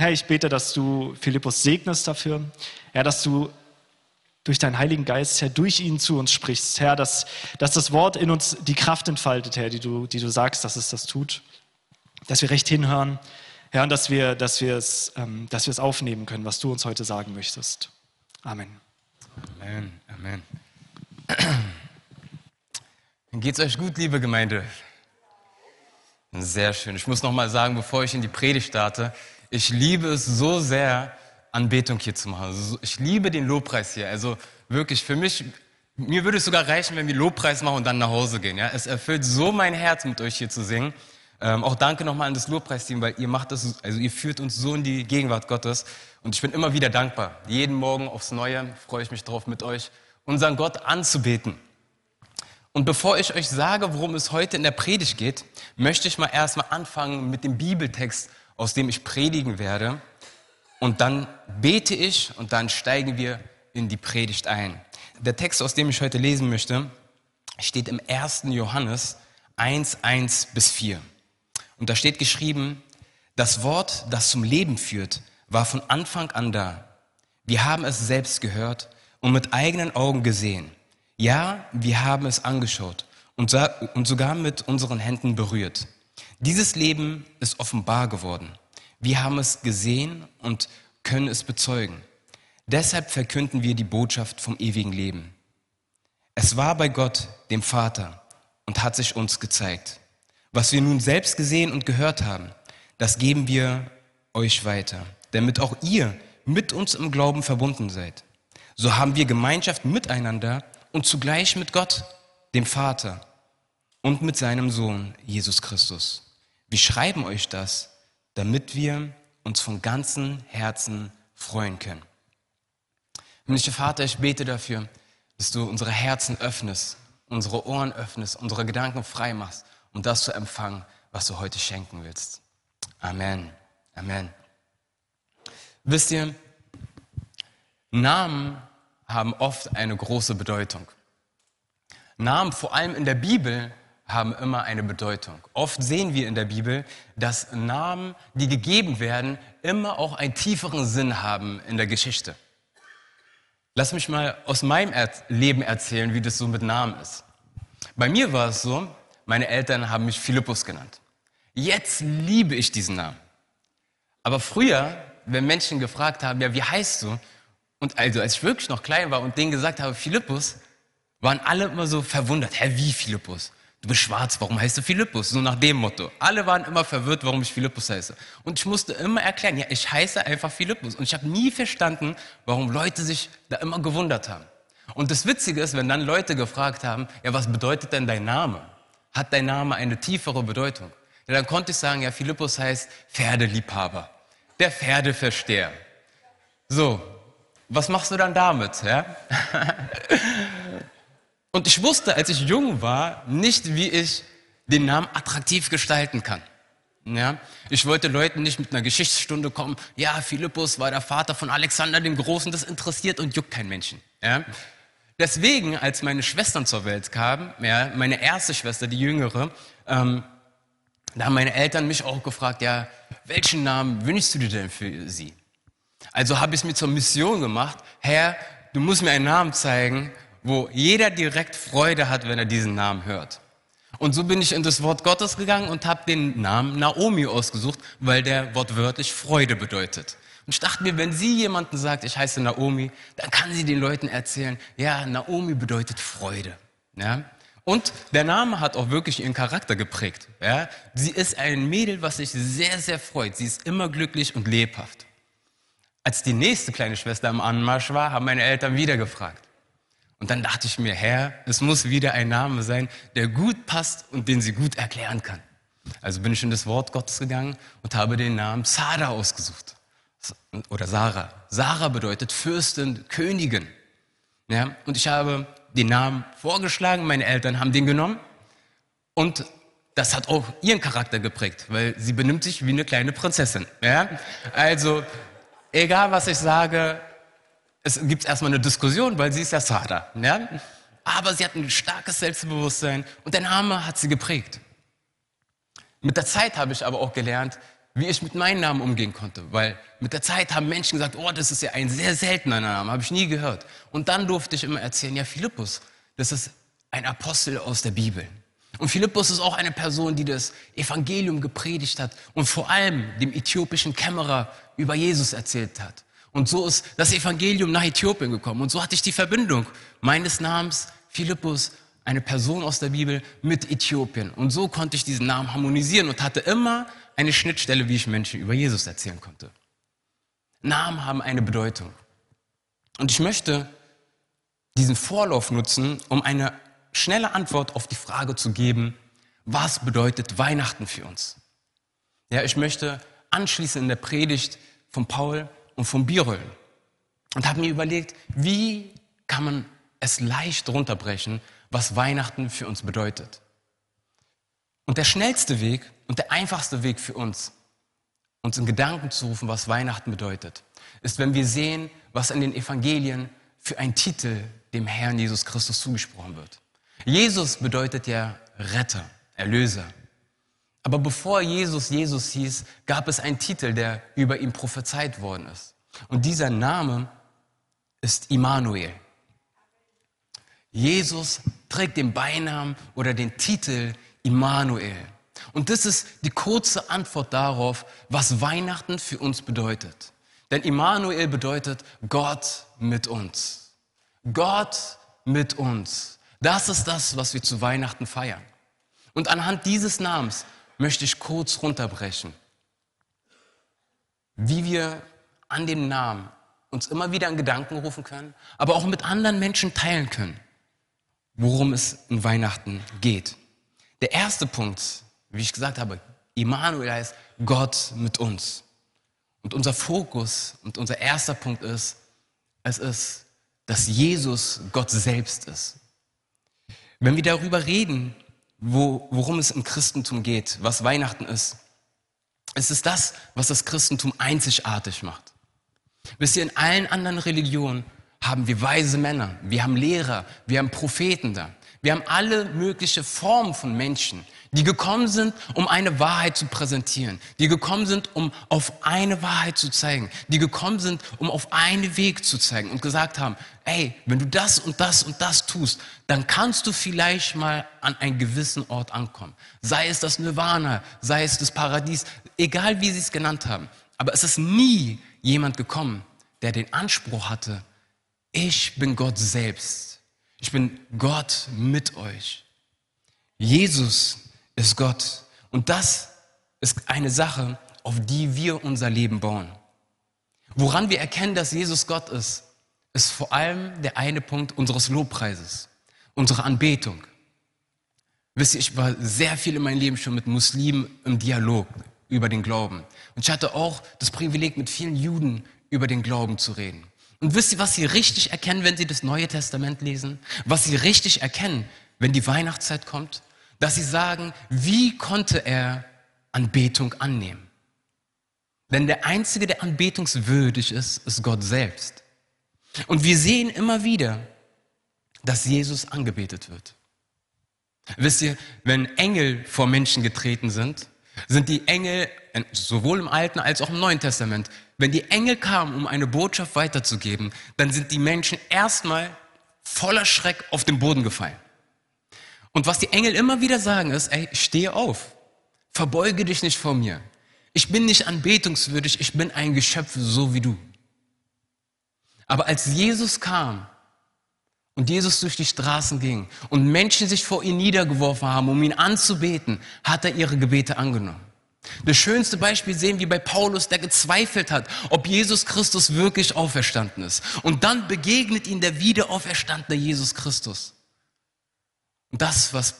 Herr, ich bete, dass du Philippus segnest dafür. Herr, dass du durch deinen Heiligen Geist, Herr, durch ihn zu uns sprichst. Herr, dass, dass das Wort in uns die Kraft entfaltet, Herr, die du, die du sagst, dass es das tut. Dass wir recht hinhören, Herr, und dass wir, dass, wir es, ähm, dass wir es aufnehmen können, was du uns heute sagen möchtest. Amen. Amen, Amen. Geht's euch gut, liebe Gemeinde? Sehr schön. Ich muss noch mal sagen, bevor ich in die Predigt starte, ich liebe es so sehr, Anbetung hier zu machen. Also ich liebe den Lobpreis hier. Also wirklich, für mich, mir würde es sogar reichen, wenn wir Lobpreis machen und dann nach Hause gehen. Ja? Es erfüllt so mein Herz, mit euch hier zu singen. Ähm, auch danke nochmal an das Lobpreisteam, weil ihr macht das, also ihr führt uns so in die Gegenwart Gottes. Und ich bin immer wieder dankbar. Jeden Morgen aufs Neue freue ich mich drauf, mit euch unseren Gott anzubeten. Und bevor ich euch sage, worum es heute in der Predigt geht, möchte ich mal erstmal anfangen mit dem Bibeltext, aus dem ich predigen werde. Und dann bete ich und dann steigen wir in die Predigt ein. Der Text, aus dem ich heute lesen möchte, steht im 1. Johannes 1, 1 bis 4. Und da steht geschrieben, das Wort, das zum Leben führt, war von Anfang an da. Wir haben es selbst gehört und mit eigenen Augen gesehen. Ja, wir haben es angeschaut und, sogar mit unseren Händen berührt. Dieses Leben ist offenbar geworden. Wir haben es gesehen und können es bezeugen. Deshalb verkünden wir die Botschaft vom ewigen Leben. Es war bei Gott, dem Vater, und hat sich uns gezeigt. Was wir nun selbst gesehen und gehört haben, das geben wir euch weiter, damit auch ihr mit uns im Glauben verbunden seid. So haben wir Gemeinschaft miteinander und zugleich mit Gott, dem Vater und mit seinem Sohn Jesus Christus. Wir schreiben euch das, damit wir uns von ganzem Herzen freuen können. Himmlischer Vater, ich bete dafür, dass du unsere Herzen öffnest, unsere Ohren öffnest, unsere Gedanken frei machst, um das zu empfangen, was du heute schenken willst. Amen. Amen. Wisst ihr, Namen haben oft eine große Bedeutung. Namen, vor allem in der Bibel, haben immer eine Bedeutung. Oft sehen wir in der Bibel, dass Namen, die gegeben werden, immer auch einen tieferen Sinn haben in der Geschichte. Lass mich mal aus meinem Leben erzählen, wie das so mit Namen ist. Bei mir war es so, meine Eltern haben mich Philippus genannt. Jetzt liebe ich diesen Namen. Aber früher, wenn Menschen gefragt haben, ja, wie heißt du? Und also, als ich wirklich noch klein war und denen gesagt habe, Philippus, waren alle immer so verwundert. Hä, wie Philippus? Du bist schwarz, warum heißt du Philippus? So nach dem Motto. Alle waren immer verwirrt, warum ich Philippus heiße. Und ich musste immer erklären, ja, ich heiße einfach Philippus. Und ich habe nie verstanden, warum Leute sich da immer gewundert haben. Und das Witzige ist, wenn dann Leute gefragt haben, ja, was bedeutet denn dein Name? Hat dein Name eine tiefere Bedeutung? Ja, dann konnte ich sagen, ja, Philippus heißt Pferdeliebhaber, der Pferdeversteher. So, was machst du dann damit? Ja? Und ich wusste, als ich jung war, nicht, wie ich den Namen attraktiv gestalten kann. Ja, ich wollte Leuten nicht mit einer Geschichtsstunde kommen. Ja, Philippus war der Vater von Alexander dem Großen. Das interessiert und juckt kein Menschen. Ja, deswegen, als meine Schwestern zur Welt kamen, ja, meine erste Schwester, die jüngere, ähm, da haben meine Eltern mich auch gefragt, ja, welchen Namen wünschst du dir denn für sie? Also habe ich es mir zur Mission gemacht, Herr, du musst mir einen Namen zeigen, wo jeder direkt Freude hat, wenn er diesen Namen hört. Und so bin ich in das Wort Gottes gegangen und habe den Namen Naomi ausgesucht, weil der wortwörtlich Freude bedeutet. Und ich dachte mir, wenn sie jemanden sagt, ich heiße Naomi, dann kann sie den Leuten erzählen, ja, Naomi bedeutet Freude. Ja? Und der Name hat auch wirklich ihren Charakter geprägt. Ja? Sie ist ein Mädel, was sich sehr, sehr freut. Sie ist immer glücklich und lebhaft. Als die nächste kleine Schwester im Anmarsch war, haben meine Eltern wieder gefragt. Und dann dachte ich mir, Herr, es muss wieder ein Name sein, der gut passt und den sie gut erklären kann. Also bin ich in das Wort Gottes gegangen und habe den Namen Sarah ausgesucht. Oder Sarah. Sarah bedeutet Fürstin, Königin. Ja, und ich habe den Namen vorgeschlagen, meine Eltern haben den genommen und das hat auch ihren Charakter geprägt, weil sie benimmt sich wie eine kleine Prinzessin. Ja? Also egal was ich sage, es gibt erstmal eine Diskussion, weil sie ist ja Sada. Ja? Aber sie hat ein starkes Selbstbewusstsein und der Name hat sie geprägt. Mit der Zeit habe ich aber auch gelernt, wie ich mit meinem Namen umgehen konnte. Weil mit der Zeit haben Menschen gesagt, oh, das ist ja ein sehr seltener Name, habe ich nie gehört. Und dann durfte ich immer erzählen, ja, Philippus, das ist ein Apostel aus der Bibel. Und Philippus ist auch eine Person, die das Evangelium gepredigt hat und vor allem dem äthiopischen Kämmerer über Jesus erzählt hat. Und so ist das Evangelium nach Äthiopien gekommen. Und so hatte ich die Verbindung meines Namens Philippus, eine Person aus der Bibel, mit Äthiopien. Und so konnte ich diesen Namen harmonisieren und hatte immer eine Schnittstelle, wie ich Menschen über Jesus erzählen konnte. Namen haben eine Bedeutung. Und ich möchte diesen Vorlauf nutzen, um eine schnelle Antwort auf die Frage zu geben, was bedeutet Weihnachten für uns? Ja, ich möchte anschließen in der Predigt von Paul und von Birol und habe mir überlegt, wie kann man es leicht runterbrechen, was Weihnachten für uns bedeutet. Und der schnellste Weg und der einfachste Weg für uns, uns in Gedanken zu rufen, was Weihnachten bedeutet, ist, wenn wir sehen, was in den Evangelien für ein Titel dem Herrn Jesus Christus zugesprochen wird. Jesus bedeutet ja Retter, Erlöser. Aber bevor Jesus Jesus hieß, gab es einen Titel, der über ihm prophezeit worden ist. Und dieser Name ist Immanuel. Jesus trägt den Beinamen oder den Titel Immanuel. Und das ist die kurze Antwort darauf, was Weihnachten für uns bedeutet. Denn Immanuel bedeutet Gott mit uns. Gott mit uns. Das ist das, was wir zu Weihnachten feiern. Und anhand dieses Namens möchte ich kurz runterbrechen, wie wir an dem Namen uns immer wieder in Gedanken rufen können, aber auch mit anderen Menschen teilen können, worum es in Weihnachten geht. Der erste Punkt, wie ich gesagt habe, Immanuel heißt Gott mit uns. Und unser Fokus und unser erster Punkt ist, es ist, dass Jesus Gott selbst ist. Wenn wir darüber reden, wo, worum es im Christentum geht, was Weihnachten ist, es ist das, was das Christentum einzigartig macht. Wisst ihr, in allen anderen Religionen haben wir weise Männer, wir haben Lehrer, wir haben Propheten da. Wir haben alle möglichen Formen von Menschen, die gekommen sind, um eine Wahrheit zu präsentieren, die gekommen sind, um auf eine Wahrheit zu zeigen, die gekommen sind, um auf einen Weg zu zeigen und gesagt haben, ey, wenn du das und das und das tust, dann kannst du vielleicht mal an einen gewissen Ort ankommen. Sei es das Nirvana, sei es das Paradies, egal wie sie es genannt haben. Aber es ist nie jemand gekommen, der den Anspruch hatte, ich bin Gott selbst ich bin Gott mit euch. Jesus ist Gott. Und das ist eine Sache, auf die wir unser Leben bauen. Woran wir erkennen, dass Jesus Gott ist, ist vor allem der eine Punkt unseres Lobpreises, unserer Anbetung. Wisst ihr, ich war sehr viel in meinem Leben schon mit Muslimen im Dialog über den Glauben. Und ich hatte auch das Privileg, mit vielen Juden über den Glauben zu reden. Und wisst ihr, was sie richtig erkennen, wenn sie das Neue Testament lesen? Was sie richtig erkennen, wenn die Weihnachtszeit kommt? Dass sie sagen, wie konnte er Anbetung annehmen? Denn der Einzige, der anbetungswürdig ist, ist Gott selbst. Und wir sehen immer wieder, dass Jesus angebetet wird. Wisst ihr, wenn Engel vor Menschen getreten sind, sind die Engel sowohl im Alten als auch im Neuen Testament wenn die Engel kamen, um eine Botschaft weiterzugeben, dann sind die Menschen erstmal voller Schreck auf den Boden gefallen. Und was die Engel immer wieder sagen ist, ey, stehe auf, verbeuge dich nicht vor mir. Ich bin nicht anbetungswürdig, ich bin ein Geschöpf so wie du. Aber als Jesus kam und Jesus durch die Straßen ging und Menschen sich vor ihn niedergeworfen haben, um ihn anzubeten, hat er ihre Gebete angenommen. Das schönste Beispiel sehen wir bei Paulus, der gezweifelt hat, ob Jesus Christus wirklich auferstanden ist. Und dann begegnet ihn der wiederauferstandene Jesus Christus. Und das, was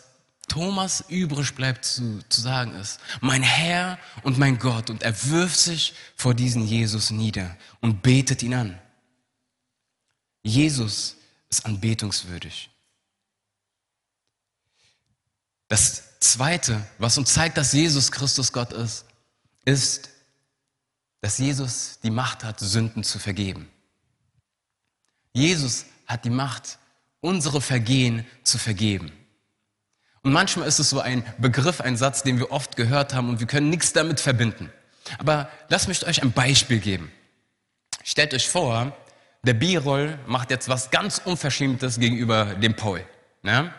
Thomas übrig bleibt zu, zu sagen ist, mein Herr und mein Gott. Und er wirft sich vor diesen Jesus nieder und betet ihn an. Jesus ist anbetungswürdig. Das Zweite, was uns zeigt, dass Jesus Christus Gott ist, ist, dass Jesus die Macht hat, Sünden zu vergeben. Jesus hat die Macht, unsere Vergehen zu vergeben. Und manchmal ist es so ein Begriff, ein Satz, den wir oft gehört haben und wir können nichts damit verbinden. Aber lasst mich euch ein Beispiel geben. Stellt euch vor, der Birol macht jetzt was ganz Unverschämtes gegenüber dem Paul. Ne?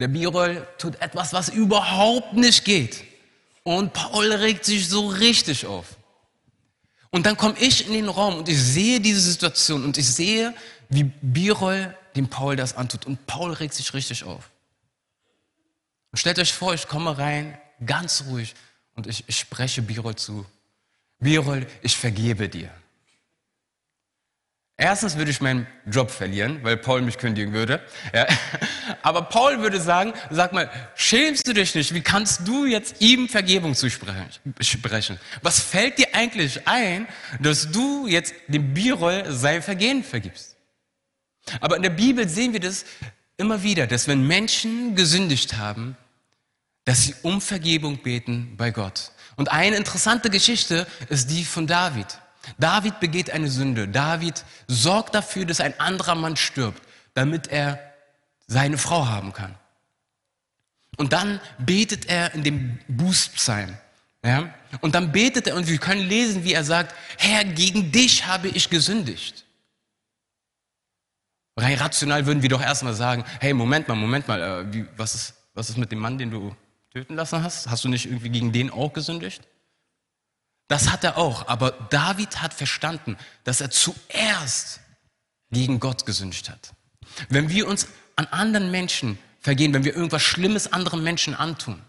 Der Birol tut etwas, was überhaupt nicht geht. Und Paul regt sich so richtig auf. Und dann komme ich in den Raum und ich sehe diese Situation und ich sehe, wie Birol dem Paul das antut. Und Paul regt sich richtig auf. Und stellt euch vor, ich komme rein, ganz ruhig, und ich, ich spreche Birol zu. Birol, ich vergebe dir. Erstens würde ich meinen Job verlieren, weil Paul mich kündigen würde. Ja. Aber Paul würde sagen, sag mal, schämst du dich nicht? Wie kannst du jetzt ihm Vergebung zusprechen? Was fällt dir eigentlich ein, dass du jetzt dem Birol sein Vergehen vergibst? Aber in der Bibel sehen wir das immer wieder, dass wenn Menschen gesündigt haben, dass sie um Vergebung beten bei Gott. Und eine interessante Geschichte ist die von David. David begeht eine Sünde. David sorgt dafür, dass ein anderer Mann stirbt, damit er seine Frau haben kann. Und dann betet er in dem Bußpsalm. Ja? Und dann betet er und wir können lesen, wie er sagt, Herr, gegen dich habe ich gesündigt. Rein rational würden wir doch erstmal sagen, hey, Moment mal, Moment mal, äh, wie, was, ist, was ist mit dem Mann, den du töten lassen hast? Hast du nicht irgendwie gegen den auch gesündigt? Das hat er auch. Aber David hat verstanden, dass er zuerst gegen Gott gesündigt hat. Wenn wir uns an anderen Menschen vergehen, wenn wir irgendwas Schlimmes anderen Menschen antun,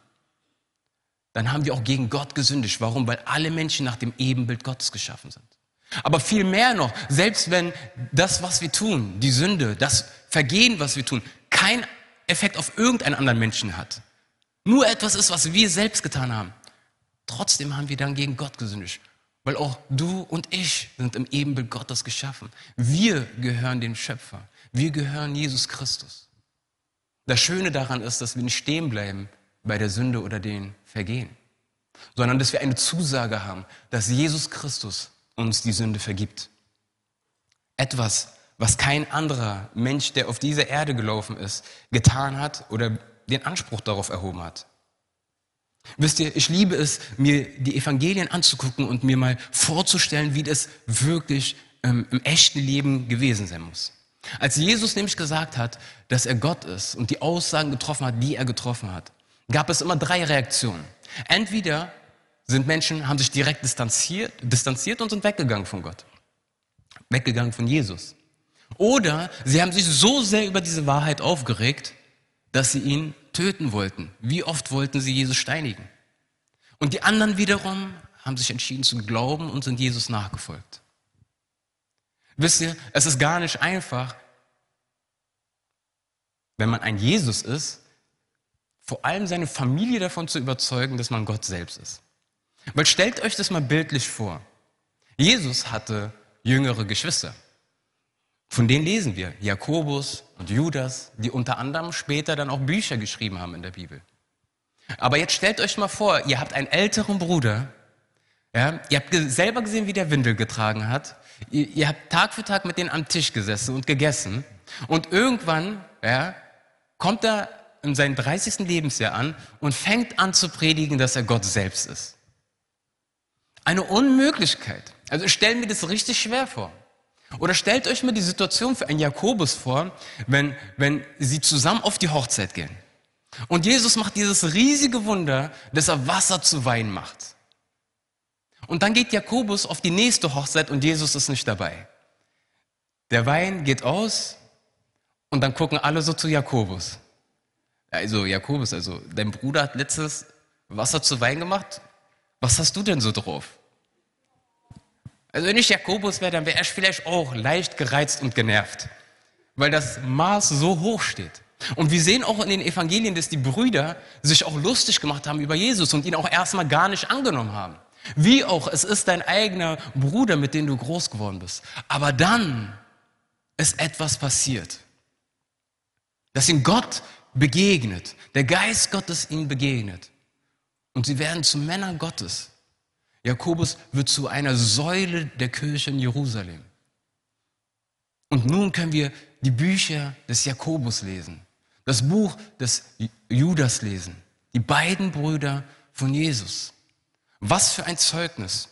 dann haben wir auch gegen Gott gesündigt. Warum? Weil alle Menschen nach dem Ebenbild Gottes geschaffen sind. Aber viel mehr noch, selbst wenn das, was wir tun, die Sünde, das Vergehen, was wir tun, kein Effekt auf irgendeinen anderen Menschen hat, nur etwas ist, was wir selbst getan haben, Trotzdem haben wir dann gegen Gott gesündigt. Weil auch du und ich sind im Ebenbild Gottes geschaffen. Wir gehören dem Schöpfer. Wir gehören Jesus Christus. Das Schöne daran ist, dass wir nicht stehen bleiben bei der Sünde oder den Vergehen, sondern dass wir eine Zusage haben, dass Jesus Christus uns die Sünde vergibt. Etwas, was kein anderer Mensch, der auf dieser Erde gelaufen ist, getan hat oder den Anspruch darauf erhoben hat. Wisst ihr, ich liebe es, mir die Evangelien anzugucken und mir mal vorzustellen, wie das wirklich ähm, im echten Leben gewesen sein muss. Als Jesus nämlich gesagt hat, dass er Gott ist und die Aussagen getroffen hat, die er getroffen hat, gab es immer drei Reaktionen. Entweder sind Menschen, haben sich direkt distanziert, distanziert und sind weggegangen von Gott. Weggegangen von Jesus. Oder sie haben sich so sehr über diese Wahrheit aufgeregt, dass sie ihn töten wollten. Wie oft wollten sie Jesus steinigen? Und die anderen wiederum haben sich entschieden zu glauben und sind Jesus nachgefolgt. Wisst ihr, es ist gar nicht einfach, wenn man ein Jesus ist, vor allem seine Familie davon zu überzeugen, dass man Gott selbst ist. Weil stellt euch das mal bildlich vor. Jesus hatte jüngere Geschwister. Von denen lesen wir Jakobus und Judas, die unter anderem später dann auch Bücher geschrieben haben in der Bibel. Aber jetzt stellt euch mal vor, ihr habt einen älteren Bruder, ja, ihr habt selber gesehen, wie der Windel getragen hat, ihr, ihr habt Tag für Tag mit denen am Tisch gesessen und gegessen und irgendwann ja, kommt er in seinem 30. Lebensjahr an und fängt an zu predigen, dass er Gott selbst ist. Eine Unmöglichkeit. Also ich stelle mir das richtig schwer vor. Oder stellt euch mal die Situation für einen Jakobus vor, wenn, wenn sie zusammen auf die Hochzeit gehen. Und Jesus macht dieses riesige Wunder, dass er Wasser zu Wein macht. Und dann geht Jakobus auf die nächste Hochzeit und Jesus ist nicht dabei. Der Wein geht aus und dann gucken alle so zu Jakobus. Also Jakobus, also dein Bruder hat letztes Wasser zu Wein gemacht. Was hast du denn so drauf? Also wenn ich Jakobus wäre, dann wäre ich vielleicht auch leicht gereizt und genervt, weil das Maß so hoch steht. Und wir sehen auch in den Evangelien, dass die Brüder sich auch lustig gemacht haben über Jesus und ihn auch erstmal gar nicht angenommen haben. Wie auch, es ist dein eigener Bruder, mit dem du groß geworden bist. Aber dann ist etwas passiert, dass ihm Gott begegnet, der Geist Gottes ihm begegnet. Und sie werden zu Männern Gottes. Jakobus wird zu einer Säule der Kirche in Jerusalem. Und nun können wir die Bücher des Jakobus lesen, das Buch des Judas lesen, die beiden Brüder von Jesus. Was für ein Zeugnis,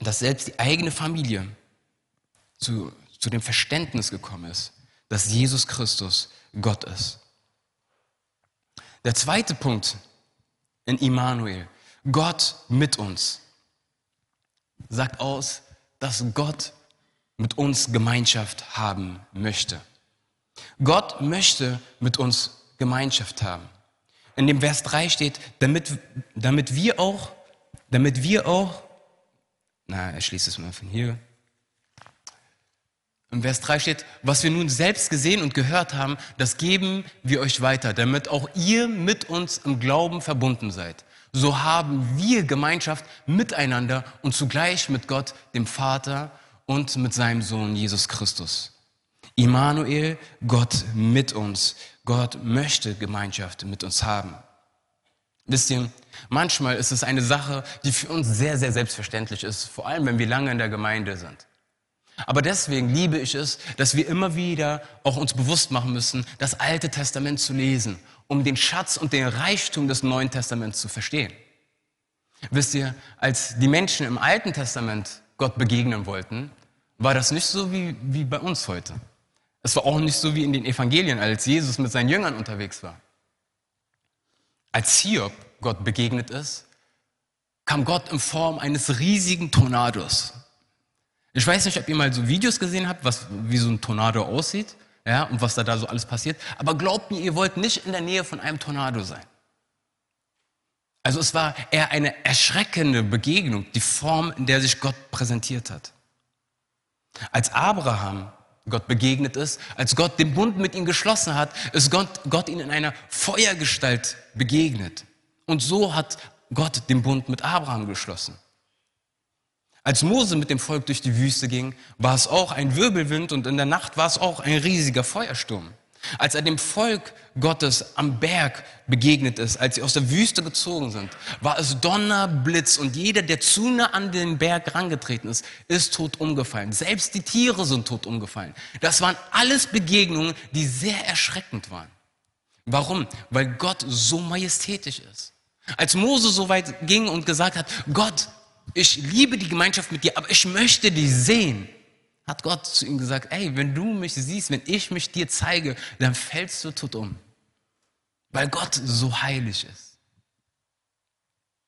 dass selbst die eigene Familie zu, zu dem Verständnis gekommen ist, dass Jesus Christus Gott ist. Der zweite Punkt in Immanuel, Gott mit uns, sagt aus, dass Gott mit uns Gemeinschaft haben möchte. Gott möchte mit uns Gemeinschaft haben. In dem Vers 3 steht, damit, damit wir auch, damit wir auch, na, er schließt es mal von hier. Im Vers 3 steht, was wir nun selbst gesehen und gehört haben, das geben wir euch weiter, damit auch ihr mit uns im Glauben verbunden seid. So haben wir Gemeinschaft miteinander und zugleich mit Gott, dem Vater und mit seinem Sohn Jesus Christus. Immanuel, Gott mit uns. Gott möchte Gemeinschaft mit uns haben. Wisst ihr, manchmal ist es eine Sache, die für uns sehr, sehr selbstverständlich ist, vor allem wenn wir lange in der Gemeinde sind. Aber deswegen liebe ich es, dass wir immer wieder auch uns bewusst machen müssen, das Alte Testament zu lesen, um den Schatz und den Reichtum des Neuen Testaments zu verstehen. Wisst ihr, als die Menschen im Alten Testament Gott begegnen wollten, war das nicht so wie, wie bei uns heute. Es war auch nicht so wie in den Evangelien, als Jesus mit seinen Jüngern unterwegs war. Als Hiob Gott begegnet ist, kam Gott in Form eines riesigen Tornados. Ich weiß nicht, ob ihr mal so Videos gesehen habt, was, wie so ein Tornado aussieht, ja, und was da, da so alles passiert. Aber glaubt mir, ihr wollt nicht in der Nähe von einem Tornado sein. Also es war eher eine erschreckende Begegnung, die Form, in der sich Gott präsentiert hat. Als Abraham Gott begegnet ist, als Gott den Bund mit ihm geschlossen hat, ist Gott, Gott ihn in einer Feuergestalt begegnet. Und so hat Gott den Bund mit Abraham geschlossen. Als Mose mit dem Volk durch die Wüste ging, war es auch ein Wirbelwind und in der Nacht war es auch ein riesiger Feuersturm. Als er dem Volk Gottes am Berg begegnet ist, als sie aus der Wüste gezogen sind, war es Donner, Blitz und jeder, der zu nah an den Berg herangetreten ist, ist tot umgefallen. Selbst die Tiere sind tot umgefallen. Das waren alles Begegnungen, die sehr erschreckend waren. Warum? Weil Gott so majestätisch ist. Als Mose so weit ging und gesagt hat, Gott, ich liebe die Gemeinschaft mit dir, aber ich möchte dich sehen, hat Gott zu ihm gesagt, ey, wenn du mich siehst, wenn ich mich dir zeige, dann fällst du tot um. Weil Gott so heilig ist.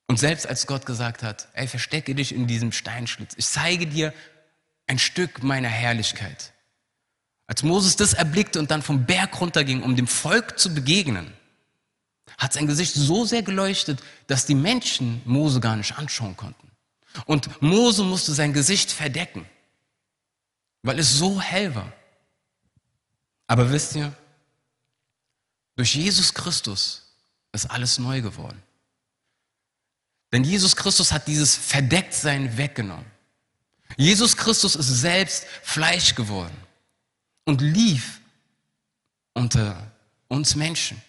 Und selbst als Gott gesagt hat, ey, verstecke dich in diesem Steinschlitz, ich zeige dir ein Stück meiner Herrlichkeit. Als Moses das erblickte und dann vom Berg runterging, um dem Volk zu begegnen, hat sein Gesicht so sehr geleuchtet, dass die Menschen Mose gar nicht anschauen konnten. Und Mose musste sein Gesicht verdecken weil es so hell war. Aber wisst ihr, durch Jesus Christus ist alles neu geworden. Denn Jesus Christus hat dieses Verdecktsein weggenommen. Jesus Christus ist selbst Fleisch geworden und lief unter uns Menschen.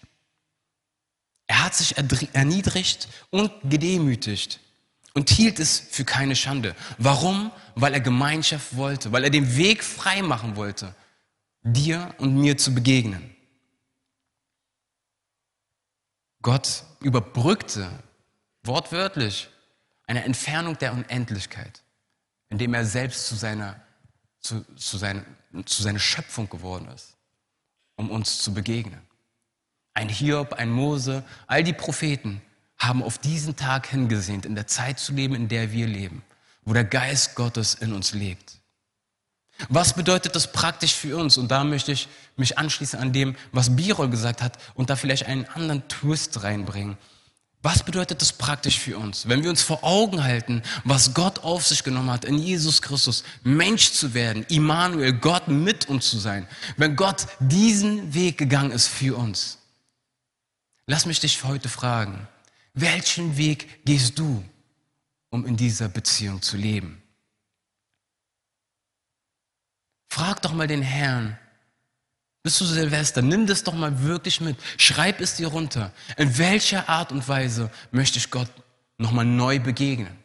Er hat sich erniedrigt und gedemütigt und hielt es für keine Schande. Warum? Weil er Gemeinschaft wollte, weil er den Weg frei machen wollte, dir und mir zu begegnen. Gott überbrückte wortwörtlich eine Entfernung der Unendlichkeit, indem er selbst zu seiner, zu, zu, seiner, zu seiner Schöpfung geworden ist, um uns zu begegnen. Ein Hiob, ein Mose, all die Propheten haben auf diesen Tag hingesehnt, in der Zeit zu leben, in der wir leben, wo der Geist Gottes in uns lebt. Was bedeutet das praktisch für uns? Und da möchte ich mich anschließen an dem, was Birol gesagt hat und da vielleicht einen anderen Twist reinbringen. Was bedeutet das praktisch für uns? Wenn wir uns vor Augen halten, was Gott auf sich genommen hat, in Jesus Christus Mensch zu werden, Immanuel, Gott mit uns zu sein. Wenn Gott diesen Weg gegangen ist für uns. Lass mich dich heute fragen, welchen Weg gehst du, um in dieser Beziehung zu leben? Frag doch mal den Herrn. Bist du Silvester? Nimm das doch mal wirklich mit. Schreib es dir runter. In welcher Art und Weise möchte ich Gott nochmal neu begegnen?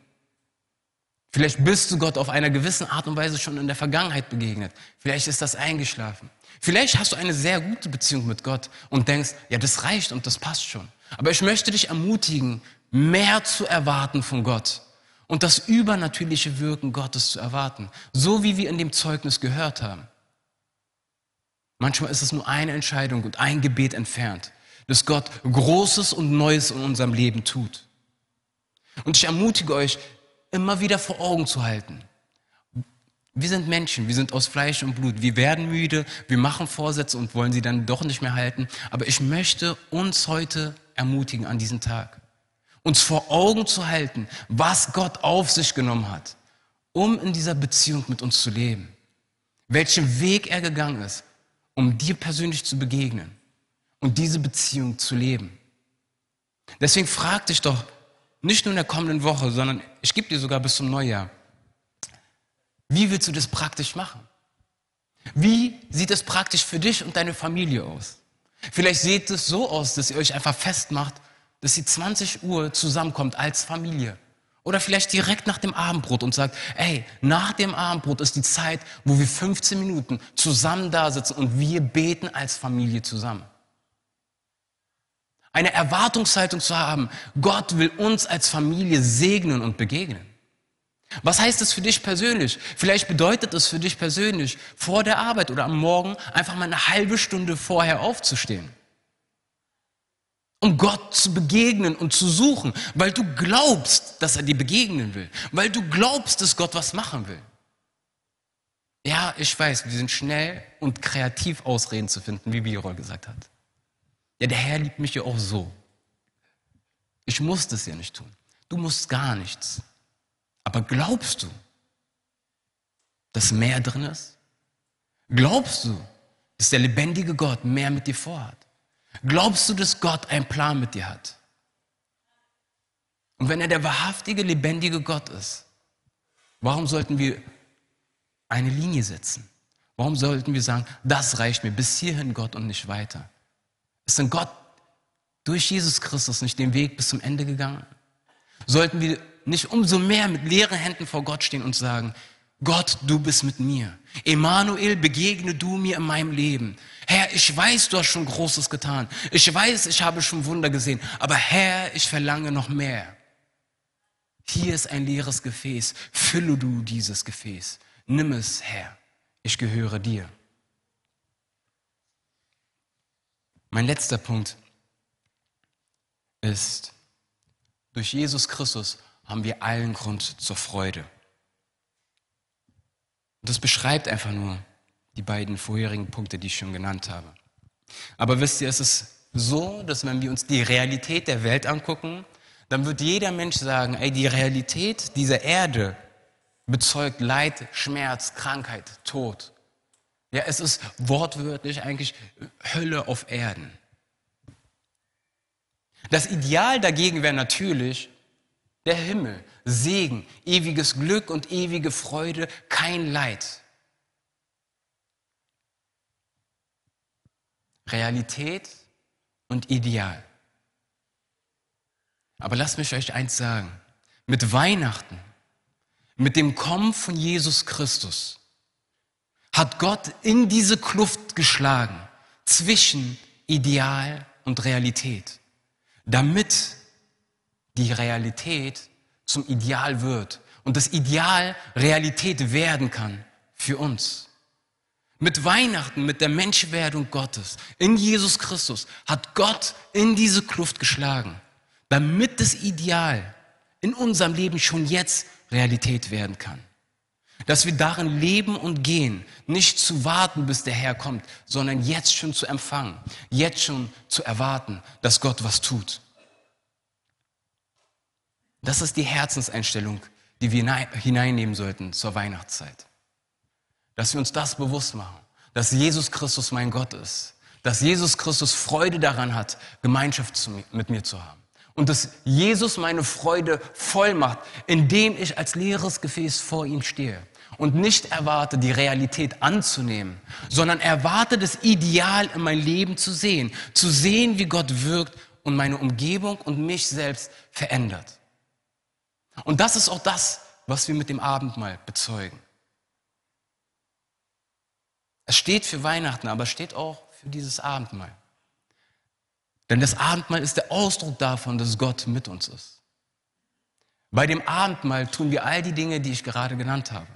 Vielleicht bist du Gott auf einer gewissen Art und Weise schon in der Vergangenheit begegnet. Vielleicht ist das eingeschlafen. Vielleicht hast du eine sehr gute Beziehung mit Gott und denkst, ja, das reicht und das passt schon. Aber ich möchte dich ermutigen, mehr zu erwarten von Gott und das übernatürliche Wirken Gottes zu erwarten, so wie wir in dem Zeugnis gehört haben. Manchmal ist es nur eine Entscheidung und ein Gebet entfernt, dass Gott Großes und Neues in unserem Leben tut. Und ich ermutige euch, immer wieder vor Augen zu halten. Wir sind Menschen, wir sind aus Fleisch und Blut. Wir werden müde, wir machen Vorsätze und wollen sie dann doch nicht mehr halten. Aber ich möchte uns heute ermutigen an diesem Tag, uns vor Augen zu halten, was Gott auf sich genommen hat, um in dieser Beziehung mit uns zu leben. Welchen Weg er gegangen ist, um dir persönlich zu begegnen und diese Beziehung zu leben. Deswegen frag dich doch nicht nur in der kommenden Woche, sondern ich gebe dir sogar bis zum Neujahr. Wie willst du das praktisch machen? Wie sieht es praktisch für dich und deine Familie aus? Vielleicht sieht es so aus, dass ihr euch einfach festmacht, dass ihr 20 Uhr zusammenkommt als Familie. Oder vielleicht direkt nach dem Abendbrot und sagt, ey, nach dem Abendbrot ist die Zeit, wo wir 15 Minuten zusammen da sitzen und wir beten als Familie zusammen. Eine Erwartungshaltung zu haben, Gott will uns als Familie segnen und begegnen. Was heißt das für dich persönlich? Vielleicht bedeutet es für dich persönlich, vor der Arbeit oder am Morgen einfach mal eine halbe Stunde vorher aufzustehen. Um Gott zu begegnen und zu suchen, weil du glaubst, dass er dir begegnen will, weil du glaubst, dass Gott was machen will. Ja, ich weiß, wir sind schnell und kreativ Ausreden zu finden, wie Birol gesagt hat. Ja, der Herr liebt mich ja auch so. Ich muss das ja nicht tun. Du musst gar nichts. Aber glaubst du, dass mehr drin ist? Glaubst du, dass der lebendige Gott mehr mit dir vorhat? Glaubst du, dass Gott einen Plan mit dir hat? Und wenn er der wahrhaftige, lebendige Gott ist, warum sollten wir eine Linie setzen? Warum sollten wir sagen, das reicht mir bis hierhin, Gott, und nicht weiter? Ist denn Gott durch Jesus Christus nicht den Weg bis zum Ende gegangen? Sollten wir nicht umso mehr mit leeren Händen vor Gott stehen und sagen, Gott, du bist mit mir. Emanuel, begegne du mir in meinem Leben. Herr, ich weiß, du hast schon Großes getan. Ich weiß, ich habe schon Wunder gesehen. Aber Herr, ich verlange noch mehr. Hier ist ein leeres Gefäß. Fülle du dieses Gefäß. Nimm es, Herr. Ich gehöre dir. Mein letzter Punkt ist, durch Jesus Christus haben wir allen Grund zur Freude. Und das beschreibt einfach nur die beiden vorherigen Punkte, die ich schon genannt habe. Aber wisst ihr, es ist so, dass wenn wir uns die Realität der Welt angucken, dann wird jeder Mensch sagen, ey, die Realität dieser Erde bezeugt Leid, Schmerz, Krankheit, Tod. Ja, es ist wortwörtlich eigentlich Hölle auf Erden. Das Ideal dagegen wäre natürlich, der Himmel, Segen, ewiges Glück und ewige Freude, kein Leid. Realität und Ideal. Aber lasst mich euch eins sagen. Mit Weihnachten, mit dem Kommen von Jesus Christus, hat Gott in diese Kluft geschlagen zwischen Ideal und Realität, damit die Realität zum Ideal wird und das Ideal Realität werden kann für uns. Mit Weihnachten, mit der Menschwerdung Gottes, in Jesus Christus, hat Gott in diese Kluft geschlagen, damit das Ideal in unserem Leben schon jetzt Realität werden kann. Dass wir darin leben und gehen, nicht zu warten, bis der Herr kommt, sondern jetzt schon zu empfangen, jetzt schon zu erwarten, dass Gott was tut. Das ist die Herzenseinstellung, die wir hineinnehmen sollten zur Weihnachtszeit. Dass wir uns das bewusst machen, dass Jesus Christus mein Gott ist, dass Jesus Christus Freude daran hat, Gemeinschaft mit mir zu haben. Und dass Jesus meine Freude voll macht, indem ich als leeres Gefäß vor ihm stehe und nicht erwarte, die Realität anzunehmen, sondern erwarte, das Ideal in mein Leben zu sehen, zu sehen, wie Gott wirkt und meine Umgebung und mich selbst verändert. Und das ist auch das, was wir mit dem Abendmahl bezeugen. Es steht für Weihnachten, aber es steht auch für dieses Abendmahl. Denn das Abendmahl ist der Ausdruck davon, dass Gott mit uns ist. Bei dem Abendmahl tun wir all die Dinge, die ich gerade genannt habe.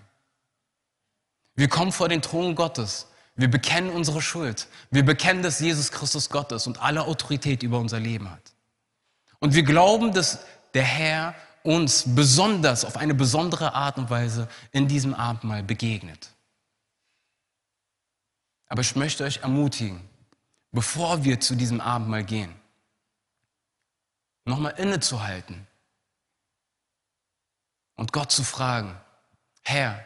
Wir kommen vor den Thron Gottes. Wir bekennen unsere Schuld. Wir bekennen, dass Jesus Christus Gott ist und alle Autorität über unser Leben hat. Und wir glauben, dass der Herr uns besonders auf eine besondere Art und Weise in diesem Abendmahl begegnet. Aber ich möchte euch ermutigen, bevor wir zu diesem Abendmahl gehen, nochmal innezuhalten und Gott zu fragen, Herr,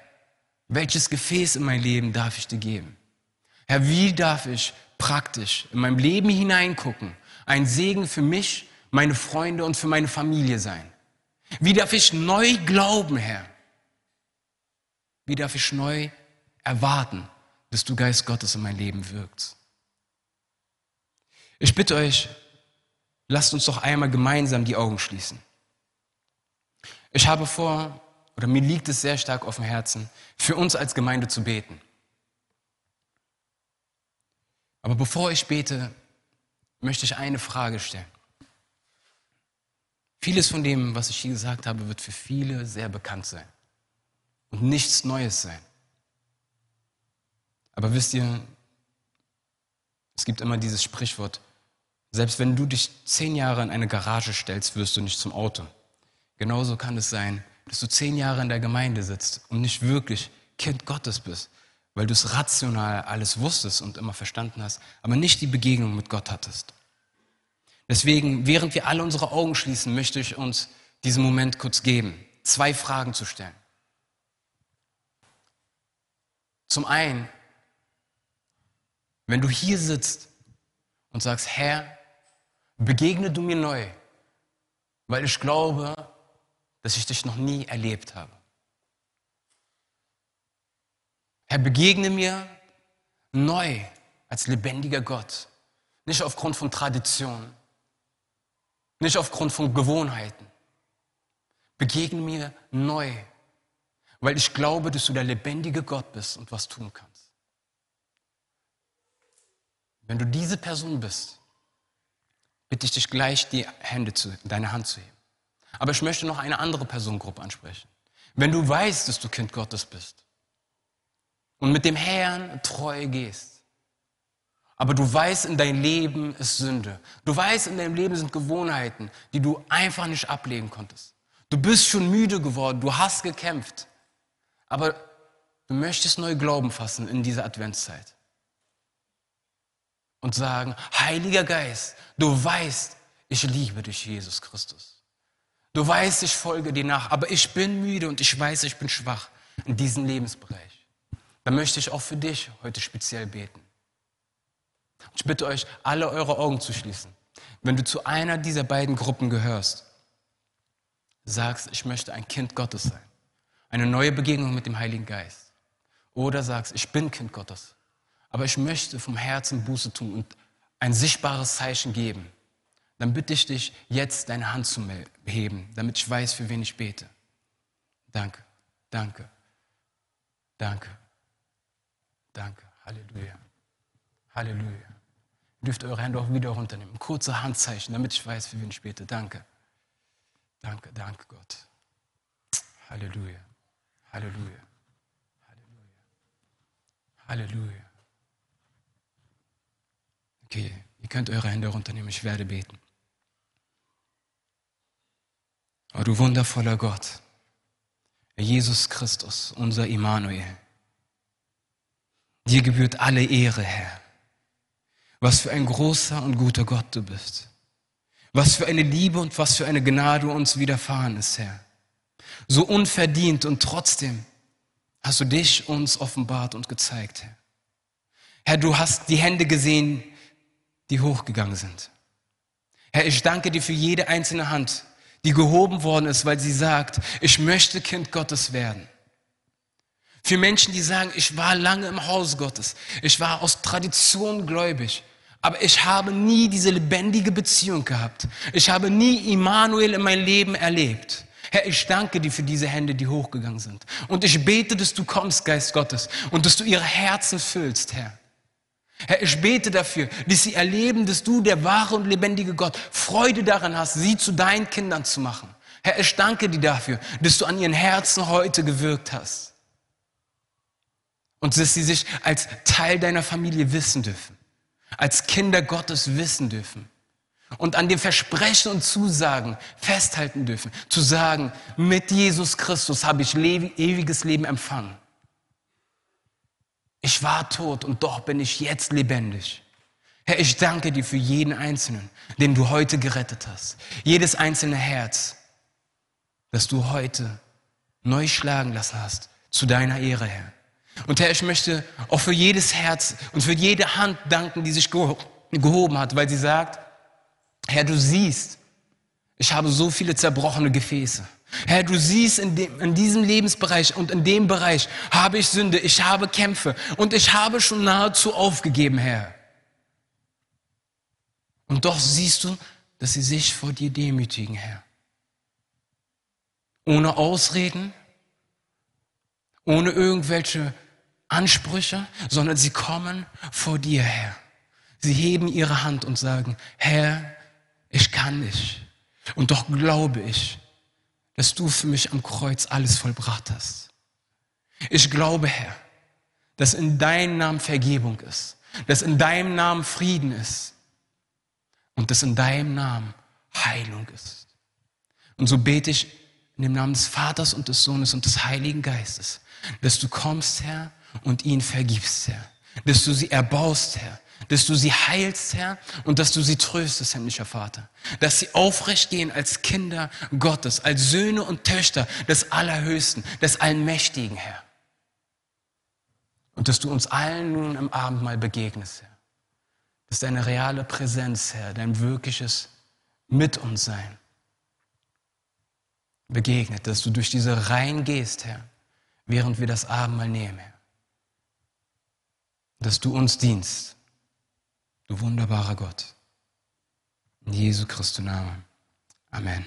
welches Gefäß in mein Leben darf ich dir geben? Herr, wie darf ich praktisch in meinem Leben hineingucken, ein Segen für mich, meine Freunde und für meine Familie sein? Wie darf ich neu glauben, Herr? Wie darf ich neu erwarten, dass du Geist Gottes in mein Leben wirkst? Ich bitte euch, lasst uns doch einmal gemeinsam die Augen schließen. Ich habe vor, oder mir liegt es sehr stark auf dem Herzen, für uns als Gemeinde zu beten. Aber bevor ich bete, möchte ich eine Frage stellen. Vieles von dem, was ich hier gesagt habe, wird für viele sehr bekannt sein und nichts Neues sein. Aber wisst ihr, es gibt immer dieses Sprichwort, selbst wenn du dich zehn Jahre in eine Garage stellst, wirst du nicht zum Auto. Genauso kann es sein, dass du zehn Jahre in der Gemeinde sitzt und nicht wirklich Kind Gottes bist, weil du es rational alles wusstest und immer verstanden hast, aber nicht die Begegnung mit Gott hattest. Deswegen, während wir alle unsere Augen schließen, möchte ich uns diesen Moment kurz geben, zwei Fragen zu stellen. Zum einen, wenn du hier sitzt und sagst, Herr, begegne du mir neu, weil ich glaube, dass ich dich noch nie erlebt habe. Herr, begegne mir neu als lebendiger Gott, nicht aufgrund von Traditionen, nicht aufgrund von Gewohnheiten. Begegne mir neu, weil ich glaube, dass du der lebendige Gott bist und was tun kannst. Wenn du diese Person bist, bitte ich dich gleich, die Hände zu, deine Hand zu heben. Aber ich möchte noch eine andere Personengruppe ansprechen. Wenn du weißt, dass du Kind Gottes bist und mit dem Herrn treu gehst, aber du weißt, in deinem Leben ist Sünde. Du weißt, in deinem Leben sind Gewohnheiten, die du einfach nicht ablegen konntest. Du bist schon müde geworden, du hast gekämpft. Aber du möchtest neu Glauben fassen in dieser Adventszeit. Und sagen, Heiliger Geist, du weißt, ich liebe dich, Jesus Christus. Du weißt, ich folge dir nach, aber ich bin müde und ich weiß, ich bin schwach in diesem Lebensbereich. Da möchte ich auch für dich heute speziell beten. Ich bitte euch, alle eure Augen zu schließen. Wenn du zu einer dieser beiden Gruppen gehörst, sagst, ich möchte ein Kind Gottes sein, eine neue Begegnung mit dem Heiligen Geist. Oder sagst, ich bin Kind Gottes, aber ich möchte vom Herzen Buße tun und ein sichtbares Zeichen geben. Dann bitte ich dich, jetzt deine Hand zu heben, damit ich weiß, für wen ich bete. Danke, danke, danke, danke. Halleluja. Halleluja. Ihr dürft eure Hände auch wieder runternehmen. Kurze Handzeichen, damit ich weiß, für wen ich bete. Danke. Danke, danke Gott. Halleluja. Halleluja. Halleluja. Halleluja. Okay, ihr könnt eure Hände runternehmen, ich werde beten. Oh, du wundervoller Gott, Jesus Christus, unser Immanuel. Dir gebührt alle Ehre, Herr. Was für ein großer und guter Gott du bist. Was für eine Liebe und was für eine Gnade uns widerfahren ist, Herr. So unverdient und trotzdem hast du dich uns offenbart und gezeigt, Herr. Herr, du hast die Hände gesehen, die hochgegangen sind. Herr, ich danke dir für jede einzelne Hand, die gehoben worden ist, weil sie sagt, ich möchte Kind Gottes werden. Für Menschen, die sagen, ich war lange im Haus Gottes, ich war aus Tradition gläubig, aber ich habe nie diese lebendige Beziehung gehabt. Ich habe nie Immanuel in mein Leben erlebt. Herr, ich danke dir für diese Hände, die hochgegangen sind. Und ich bete, dass du kommst, Geist Gottes, und dass du ihre Herzen füllst, Herr. Herr, ich bete dafür, dass sie erleben, dass du, der wahre und lebendige Gott, Freude daran hast, sie zu deinen Kindern zu machen. Herr, ich danke dir dafür, dass du an ihren Herzen heute gewirkt hast. Und dass sie sich als Teil deiner Familie wissen dürfen, als Kinder Gottes wissen dürfen und an dem Versprechen und Zusagen festhalten dürfen, zu sagen, mit Jesus Christus habe ich ewiges Leben empfangen. Ich war tot und doch bin ich jetzt lebendig. Herr, ich danke dir für jeden Einzelnen, den du heute gerettet hast. Jedes einzelne Herz, das du heute neu schlagen lassen hast, zu deiner Ehre, Herr. Und Herr, ich möchte auch für jedes Herz und für jede Hand danken, die sich gehoben hat, weil sie sagt, Herr, du siehst, ich habe so viele zerbrochene Gefäße. Herr, du siehst in, dem, in diesem Lebensbereich und in dem Bereich habe ich Sünde, ich habe Kämpfe und ich habe schon nahezu aufgegeben, Herr. Und doch siehst du, dass sie sich vor dir demütigen, Herr. Ohne Ausreden, ohne irgendwelche Ansprüche, sondern sie kommen vor dir, Herr. Sie heben ihre Hand und sagen, Herr, ich kann nicht. Und doch glaube ich, dass du für mich am Kreuz alles vollbracht hast. Ich glaube, Herr, dass in deinem Namen Vergebung ist, dass in deinem Namen Frieden ist, und dass in deinem Namen Heilung ist. Und so bete ich in dem Namen des Vaters und des Sohnes und des Heiligen Geistes, dass du kommst, Herr, und ihnen vergibst, Herr. Dass du sie erbaust, Herr. Dass du sie heilst, Herr, und dass du sie tröstest, himmlischer Vater. Dass sie aufrecht gehen als Kinder Gottes, als Söhne und Töchter des Allerhöchsten, des Allmächtigen, Herr. Und dass du uns allen nun im Abendmahl begegnest, Herr dass deine reale Präsenz, Herr, dein wirkliches Mit uns sein begegnet, dass du durch diese Reihen gehst, Herr, während wir das Abendmahl nehmen. Dass du uns dienst, du wunderbarer Gott. In Jesu Christi Namen. Amen.